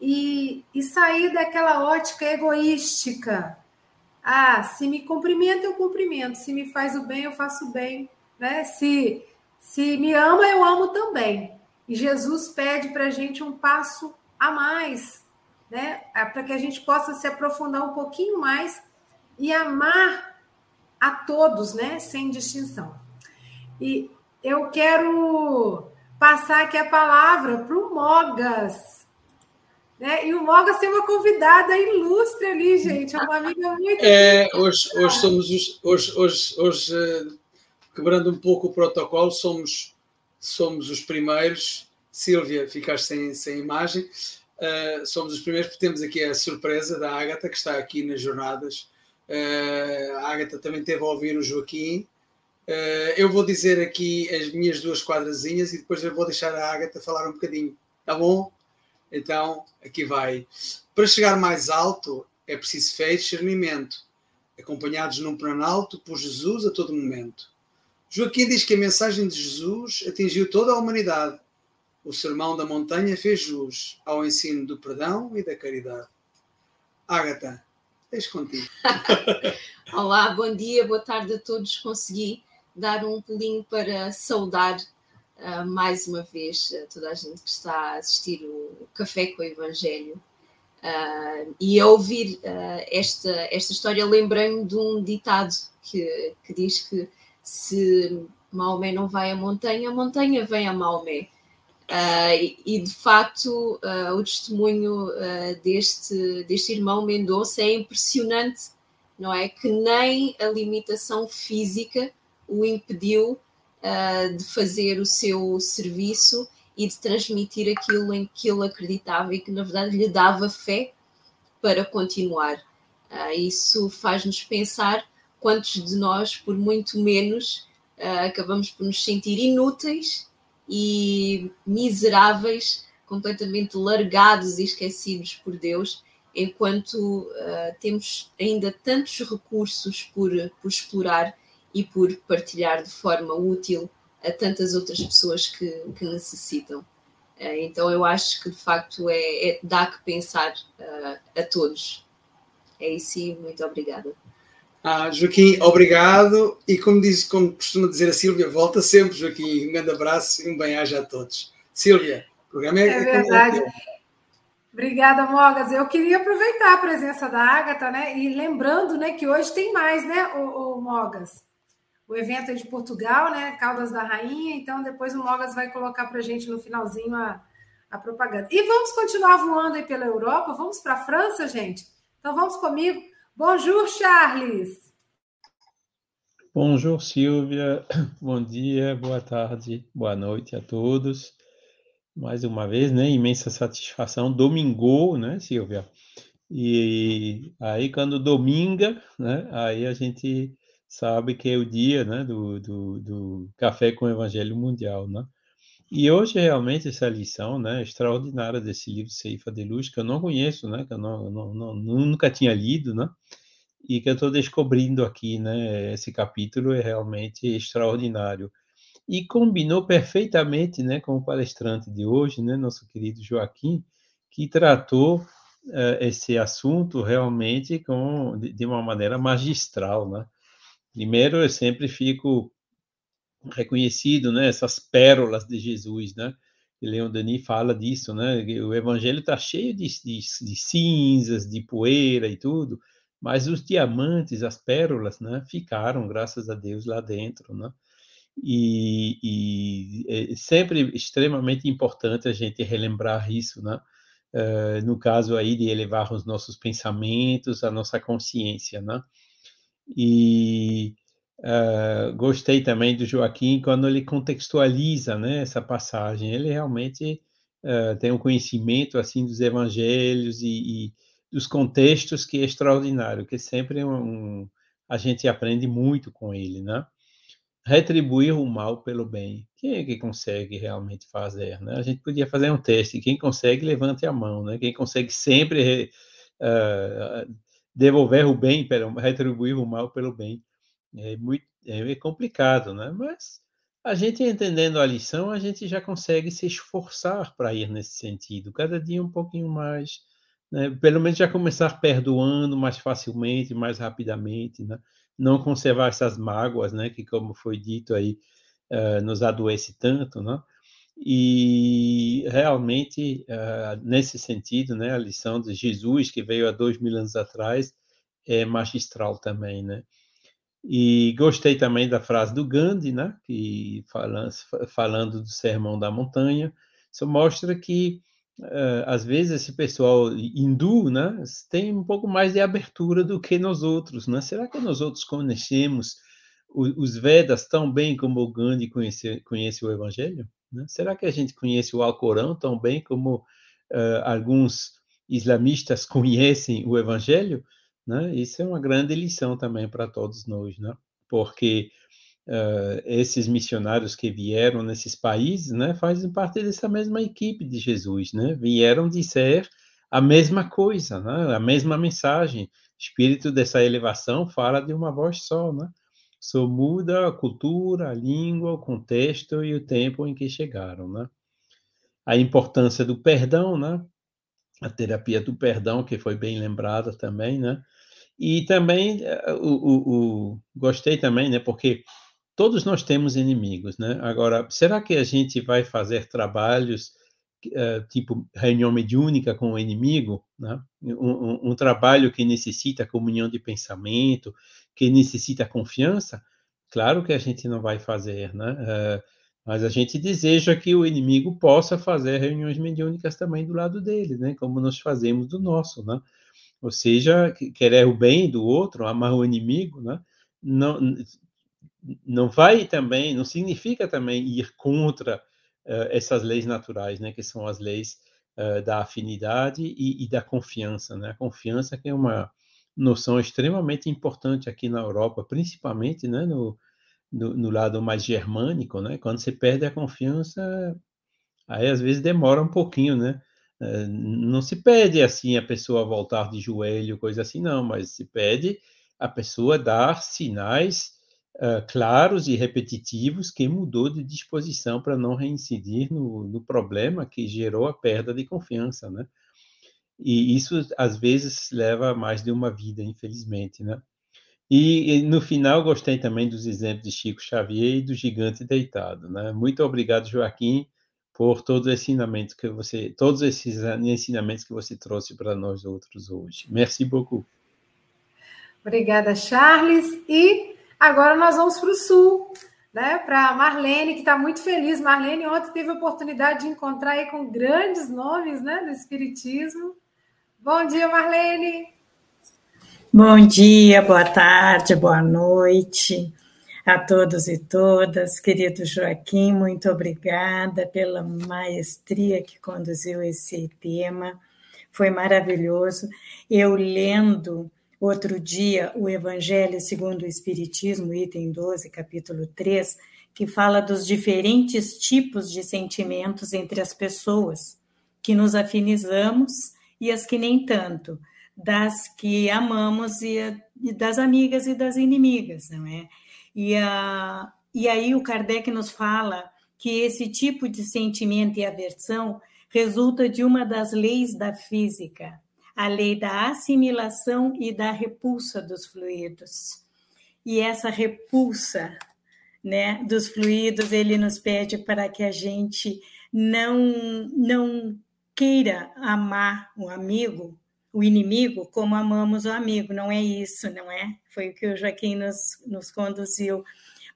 E, e sair daquela ótica egoística. Ah, se me cumprimenta, eu cumprimento. Se me faz o bem, eu faço o bem. Né? Se, se me ama, eu amo também. E Jesus pede para a gente um passo a mais, né? É para que a gente possa se aprofundar um pouquinho mais e amar a todos, né? Sem distinção. E eu quero passar aqui a palavra para o Mogas. Né? E o Mogas tem uma convidada ilustre ali, gente, é uma amiga muito. É, hoje, hoje somos os, hoje, hoje, hoje, eh, quebrando um pouco o protocolo, somos, somos os primeiros. Sílvia, ficaste sem, sem imagem. Uh, somos os primeiros, porque temos aqui a surpresa da Ágata, que está aqui nas jornadas. Uh, a Ágata também teve a ouvir o Joaquim, Uh, eu vou dizer aqui as minhas duas quadrazinhas e depois eu vou deixar a Agatha falar um bocadinho, tá bom? Então, aqui vai. Para chegar mais alto é preciso fé e discernimento, acompanhados num plano alto por Jesus a todo momento. Joaquim diz que a mensagem de Jesus atingiu toda a humanidade. O sermão da montanha fez jus ao ensino do perdão e da caridade. Ágata, deixo contigo. Olá, bom dia, boa tarde a todos. Consegui dar um pulinho para saudar uh, mais uma vez uh, toda a gente que está a assistir o Café com o Evangelho. Uh, e a ouvir esta, esta história, lembrei-me de um ditado que, que diz que se Maomé não vai à montanha, a montanha vem a Maomé. Uh, e, e, de facto uh, o testemunho uh, deste, deste irmão Mendonça é impressionante, não é? Que nem a limitação física o impediu uh, de fazer o seu serviço e de transmitir aquilo em que ele acreditava e que, na verdade, lhe dava fé para continuar. Uh, isso faz-nos pensar quantos de nós, por muito menos, uh, acabamos por nos sentir inúteis e miseráveis, completamente largados e esquecidos por Deus, enquanto uh, temos ainda tantos recursos por, por explorar e por partilhar de forma útil a tantas outras pessoas que, que necessitam. Uh, então eu acho que de facto é, é dá que pensar uh, a todos. É isso e muito obrigada. Ah, Joaquim, obrigado. E como, diz, como costuma dizer a Sílvia, volta sempre, Joaquim. Um grande abraço e um bem-aja a todos. Sílvia, o programa é, é verdade. Obrigada, Mogas. Eu queria aproveitar a presença da Agatha, né? E lembrando, né, que hoje tem mais, né, o, o Mogas? O evento é de Portugal, né? Caldas da Rainha. Então, depois o Mogas vai colocar para a gente no finalzinho a, a propaganda. E vamos continuar voando aí pela Europa. Vamos para a França, gente? Então, vamos comigo. Bonjour, Charles. Bonjour, Silvia. Bom dia, boa tarde, boa noite a todos. Mais uma vez, né? Imensa satisfação. Domingo, né, Silvia? E aí, quando dominga, né? Aí a gente sabe que é o dia né, do, do, do Café com o Evangelho Mundial. Né? E hoje, realmente, essa lição né, extraordinária desse livro Ceifa de Luz, que eu não conheço, né, que eu não, não, não nunca tinha lido, né, e que eu estou descobrindo aqui. Né, esse capítulo é realmente extraordinário. E combinou perfeitamente né, com o palestrante de hoje, né, nosso querido Joaquim, que tratou uh, esse assunto realmente com, de, de uma maneira magistral, né? Primeiro, eu sempre fico reconhecido, né, essas pérolas de Jesus, né? Leon Denis fala disso, né? O evangelho está cheio de, de, de, cinzas, de poeira e tudo, mas os diamantes, as pérolas, né, ficaram, graças a Deus, lá dentro, né? E, e é sempre extremamente importante a gente relembrar isso, né? uh, no caso aí de elevar os nossos pensamentos, a nossa consciência, né? E uh, gostei também do Joaquim quando ele contextualiza, né, essa passagem. Ele realmente uh, tem um conhecimento assim dos evangelhos e, e, dos contextos que é extraordinário, que sempre um, a gente aprende muito com ele, né? retribuir o mal pelo bem. Quem é que consegue realmente fazer? Né? A gente podia fazer um teste. Quem consegue, levante a mão. Né? Quem consegue sempre uh, devolver o bem, pelo, retribuir o mal pelo bem. É muito é complicado, né? Mas a gente entendendo a lição, a gente já consegue se esforçar para ir nesse sentido. Cada dia um pouquinho mais. Né? Pelo menos já começar perdoando mais facilmente, mais rapidamente, né? não conservar essas mágoas, né, que como foi dito aí, uh, nos adoece tanto, né? E realmente, uh, nesse sentido, né, a lição de Jesus, que veio há dois mil anos atrás, é magistral também, né? E gostei também da frase do Gandhi, né, que falando, falando do Sermão da Montanha, isso mostra que uh, às vezes esse pessoal hindu, né, tem um pouco mais de abertura do que nós outros, né? Será que nós outros conhecemos os Vedas tão bem como o Gandhi conhece, conhece o Evangelho? Né? Será que a gente conhece o Alcorão tão bem como uh, alguns islamistas conhecem o Evangelho? Né? Isso é uma grande lição também para todos nós, né? Porque uh, esses missionários que vieram nesses países, né, fazem parte dessa mesma equipe de Jesus, né? Vieram dizer a mesma coisa, né? A mesma mensagem. Espírito dessa elevação fala de uma voz só, né? Só muda a cultura, a língua, o contexto e o tempo em que chegaram, né? A importância do perdão, né? A terapia do perdão, que foi bem lembrada também, né? E também, eh, o, o, o, gostei também, né? Porque todos nós temos inimigos, né? Agora, será que a gente vai fazer trabalhos uh, tipo reunião mediúnica com o inimigo, né? Um, um, um, trabalho que necessita comunhão de pensamento, que necessita confiança? Claro que a gente não vai fazer, né? Uh, mas a gente deseja que o inimigo possa fazer reuniões mediúnicas também do lado dele, né? Como nós fazemos do nosso, né? Ou seja, querer o bem do outro, amar o inimigo, né? Não, não vai também, não significa também ir contra uh, essas leis naturais, né, que são as leis uh, da afinidade e, e, da confiança, né? A confiança que é uma noção extremamente importante aqui na Europa, principalmente, né, no, no, no lado mais germânico, né? Quando você perde a confiança, aí às vezes demora um pouquinho, né? Uh, não se pede assim a pessoa voltar de joelho, coisa assim, não, mas se pede a pessoa dar sinais uh, claros e repetitivos que mudou de disposição para não reincidir no, no, problema que gerou a perda de confiança, né? E isso às vezes leva mais de uma vida, infelizmente, né? E, e, no final gostei também dos exemplos de Chico Xavier e do gigante deitado, né? Muito obrigado, Joaquim, por todos os ensinamentos que você, todos esses ensinamentos que você trouxe para nós outros hoje. Merci beaucoup. Obrigada, Charles. E Agora nós vamos para o sul, né? Para Marlene, que está muito feliz. Marlene ontem teve a oportunidade de encontrar aí com grandes nomes né, do Espiritismo. Bom dia, Marlene. Bom dia, boa tarde, boa noite a todos e todas. Querido Joaquim, muito obrigada pela maestria que conduziu esse tema. Foi maravilhoso. Eu lendo Outro dia, o Evangelho segundo o Espiritismo, item 12, capítulo 3, que fala dos diferentes tipos de sentimentos entre as pessoas, que nos afinizamos e as que nem tanto, das que amamos e, e das amigas e das inimigas, não é? E, a, e aí o Kardec nos fala que esse tipo de sentimento e aversão resulta de uma das leis da física, a lei da assimilação e da repulsa dos fluidos. E essa repulsa né, dos fluidos, ele nos pede para que a gente não, não queira amar o amigo, o inimigo, como amamos o amigo. Não é isso, não é? Foi o que o Joaquim nos, nos conduziu.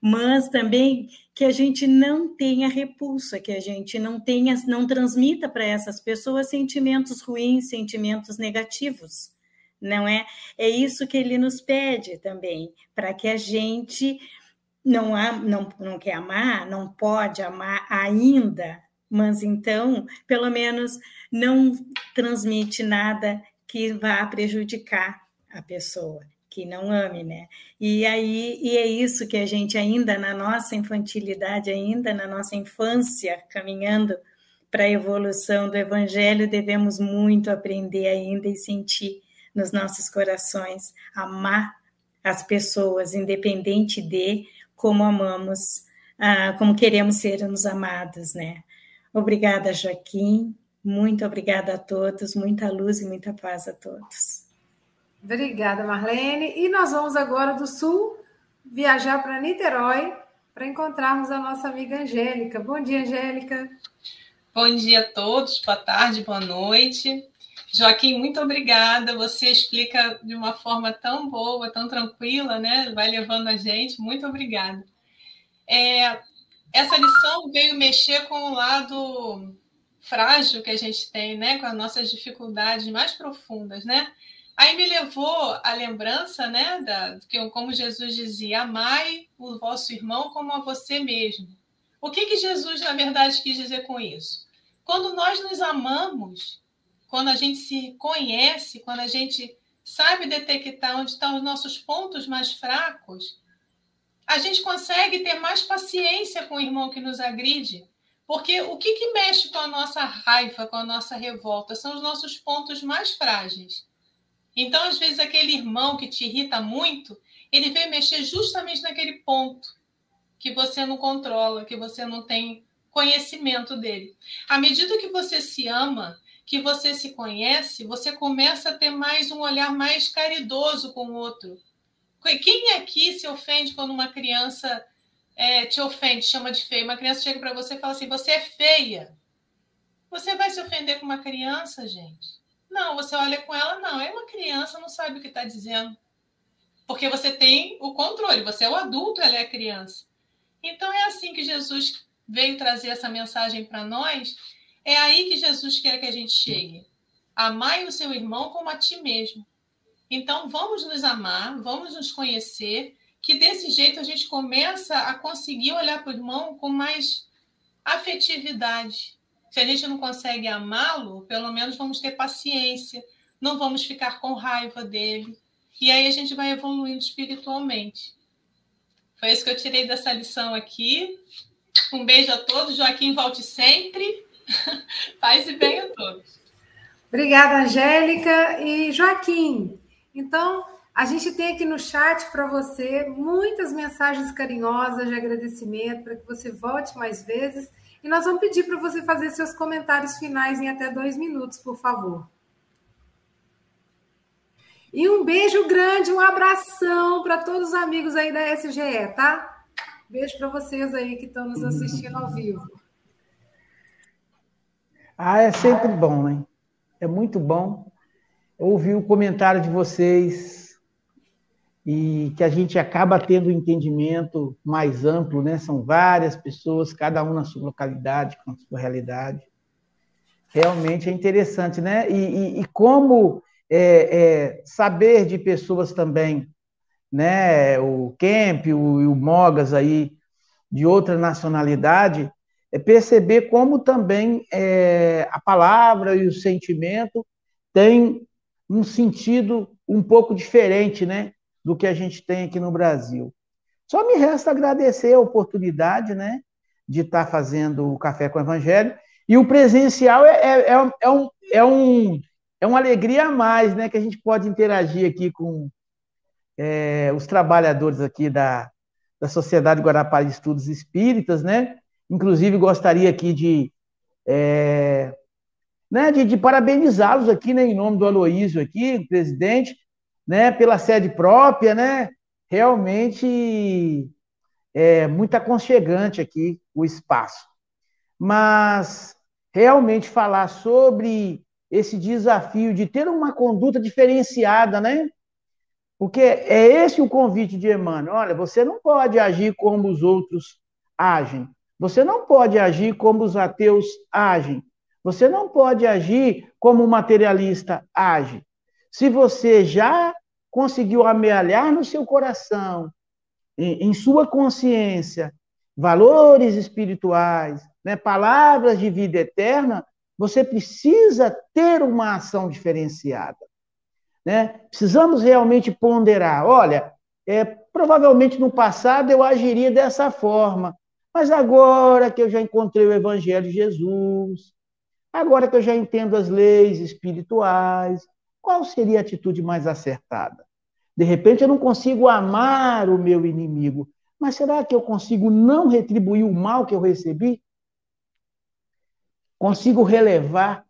mas também que a gente não tenha repulsa, que a gente não tenha, não transmita para essas pessoas sentimentos ruins, sentimentos negativos, não é? É isso que ele nos pede também, para que a gente não, não, não quer amar, não pode amar ainda, mas então, pelo menos, não transmite nada que vá prejudicar a pessoa que não ame, né? E aí e é isso que a gente ainda na nossa infantilidade, ainda na nossa infância, caminhando para a evolução do evangelho, devemos muito aprender ainda e sentir nos nossos corações, amar as pessoas, independente de como amamos, ah, como queremos ser nos amados, né? Obrigada, Joaquim. Muito obrigada a todos. Muita luz e muita paz a todos. Obrigada, Marlene. E nós vamos agora do Sul viajar para Niterói para encontrarmos a nossa amiga Angélica. Bom dia, Angélica. Bom dia a todos, boa tarde, boa noite. Joaquim, muito obrigada. Você explica de uma forma tão boa, tão tranquila, né? Vai levando a gente. Muito obrigada. É, essa lição veio mexer com o lado frágil que a gente tem, né? Com as nossas dificuldades mais profundas, né? Aí me levou a lembrança, né, da, que como Jesus dizia, amai o vosso irmão como a você mesmo. O que que Jesus na verdade quis dizer com isso? Quando nós nos amamos, quando a gente se conhece, quando a gente sabe detectar onde estão os nossos pontos mais fracos, a gente consegue ter mais paciência com o irmão que nos agride. Porque o que, que mexe com a nossa raiva, com a nossa revolta, são os nossos pontos mais frágeis. Então, às vezes, aquele irmão que te irrita muito, ele vem mexer justamente naquele ponto que você não controla, que você não tem conhecimento dele. À medida que você se ama, que você se conhece, você começa a ter mais um olhar mais caridoso com o outro. Quem aqui se ofende quando uma criança é, te ofende, chama de feia? Uma criança chega para você e fala assim: você é feia. Você vai se ofender com uma criança, gente? Não, você olha com ela, não. É uma criança, não sabe o que está dizendo. Porque você tem o controle, você é o adulto, ela é a criança. Então é assim que Jesus veio trazer essa mensagem para nós. É aí que Jesus quer que a gente chegue. Amai o seu irmão como a ti mesmo. Então vamos nos amar, vamos nos conhecer, que desse jeito a gente começa a conseguir olhar para o irmão com mais afetividade, se a gente não consegue amá-lo, pelo menos vamos ter paciência, não vamos ficar com raiva dele. E aí a gente vai evoluindo espiritualmente. Foi isso que eu tirei dessa lição aqui. Um beijo a todos. Joaquim, volte sempre. Paz e bem a todos. Obrigada, Angélica. E Joaquim, então, a gente tem aqui no chat para você muitas mensagens carinhosas de agradecimento para que você volte mais vezes e nós vamos pedir para você fazer seus comentários finais em até dois minutos, por favor. E um beijo grande, um abração para todos os amigos aí da SGE, tá? Beijo para vocês aí que estão nos assistindo ao vivo. Ah, é sempre bom, né? É muito bom ouvir o comentário de vocês, e que a gente acaba tendo um entendimento mais amplo, né? São várias pessoas, cada um na sua localidade, com a sua realidade. Realmente é interessante, né? E, e, e como é, é, saber de pessoas também, né? O Kemp, o, o Mogas aí, de outra nacionalidade, é perceber como também é, a palavra e o sentimento têm um sentido um pouco diferente, né? do que a gente tem aqui no Brasil. Só me resta agradecer a oportunidade né, de estar fazendo o Café com o Evangelho. E o presencial é, é, é, é, um, é, um, é uma alegria a mais, né? Que a gente pode interagir aqui com é, os trabalhadores aqui da, da Sociedade Guarapari de Estudos Espíritas, né? Inclusive, gostaria aqui de, é, né, de, de parabenizá-los aqui, né, em nome do Aloísio aqui, presidente, né, pela sede própria, né? Realmente é muito aconchegante aqui o espaço. Mas realmente falar sobre esse desafio de ter uma conduta diferenciada, né? Porque é esse o convite de Emmanuel. Olha, você não pode agir como os outros agem. Você não pode agir como os ateus agem. Você não pode agir como o materialista age. Se você já conseguiu amealhar no seu coração, em, em sua consciência, valores espirituais, né, palavras de vida eterna, você precisa ter uma ação diferenciada. Né? Precisamos realmente ponderar. Olha, é, provavelmente no passado eu agiria dessa forma, mas agora que eu já encontrei o Evangelho de Jesus, agora que eu já entendo as leis espirituais, qual seria a atitude mais acertada? De repente eu não consigo amar o meu inimigo, mas será que eu consigo não retribuir o mal que eu recebi? Consigo relevar,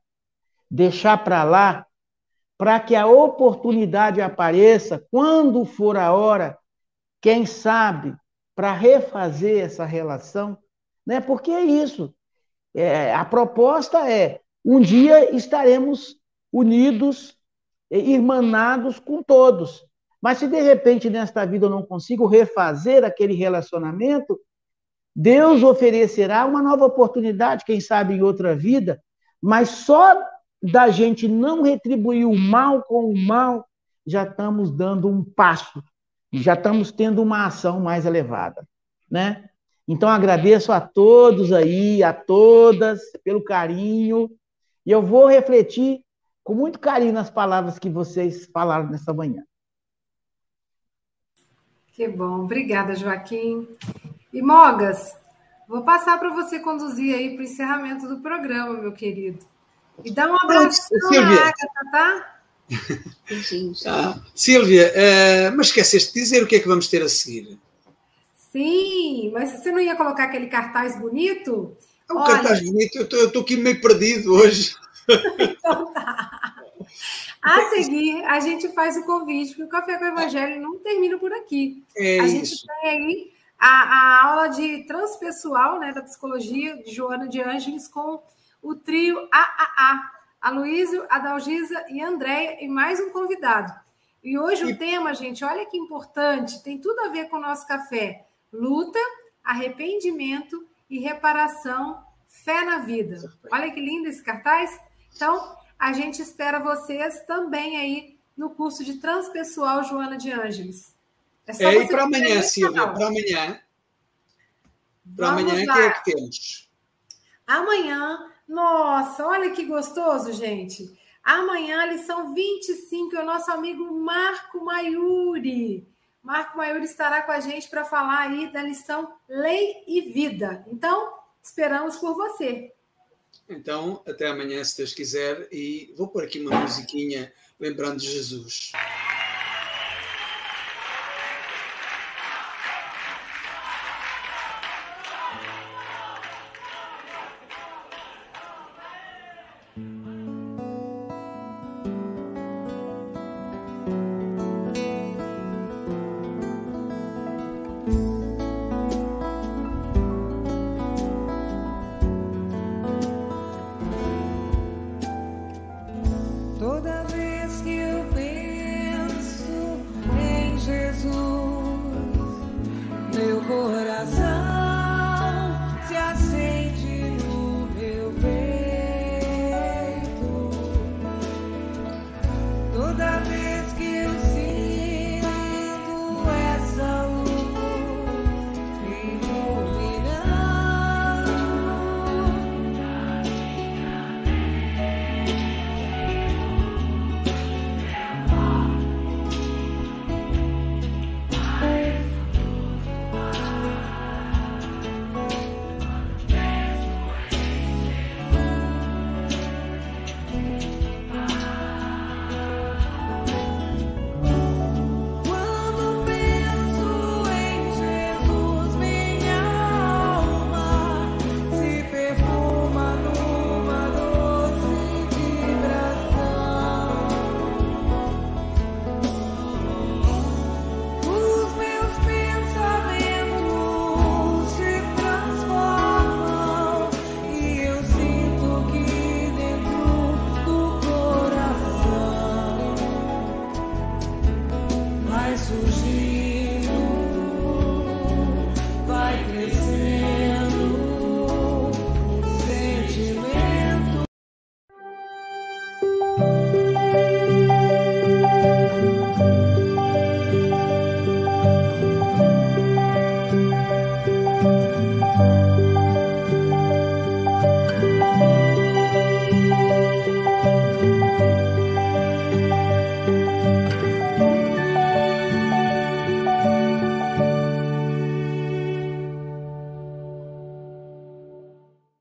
deixar para lá, para que a oportunidade apareça quando for a hora, quem sabe, para refazer essa relação? Né? Porque é isso. É, a proposta é: um dia estaremos unidos, irmanados com todos. Mas se de repente nesta vida eu não consigo refazer aquele relacionamento, Deus oferecerá uma nova oportunidade, quem sabe em outra vida, mas só da gente não retribuir o mal com o mal, já estamos dando um passo, já estamos tendo uma ação mais elevada, né? Então agradeço a todos aí, a todas pelo carinho, e eu vou refletir com muito carinho nas palavras que vocês falaram nessa manhã. Que bom, obrigada, Joaquim. E Mogas, vou passar para você conduzir aí para o encerramento do programa, meu querido. E dá um abraço Silvia. Agatha, tá? ah, Silvia, uh, mas esqueceste de dizer o que é que vamos ter a seguir. Sim, mas você não ia colocar aquele cartaz bonito? É um Olha... cartaz bonito, eu estou aqui meio perdido hoje. então tá. A seguir, a gente faz o convite, porque o Café com o Evangelho não termina por aqui. É a gente isso. tem aí a, a, aula de transpessoal né, da psicologia de Joana de Ângeles com o trio AAA, Aloísio, Adalgisa e Andréia, e mais um convidado. E hoje e... o tema, gente, olha que importante, tem tudo a ver com o nosso café. Luta, arrependimento e reparação, fé na vida. Olha que lindo esse cartaz. Então, a gente espera vocês também aí no curso de Transpessoal Joana de Ângeles. É, é e para amanhã, Silvia, para amanhã. Para amanhã, o que é que temos? Amanhã, nossa, olha que gostoso, gente. Amanhã, lição 25, é o nosso amigo Marco Maiuri. Marco Maiuri estará com a gente para falar aí da lição Lei e Vida. Então, esperamos por você. Então, até amanhã, se Deus quiser, e vou pôr aqui uma musiquinha lembrando de Jesus.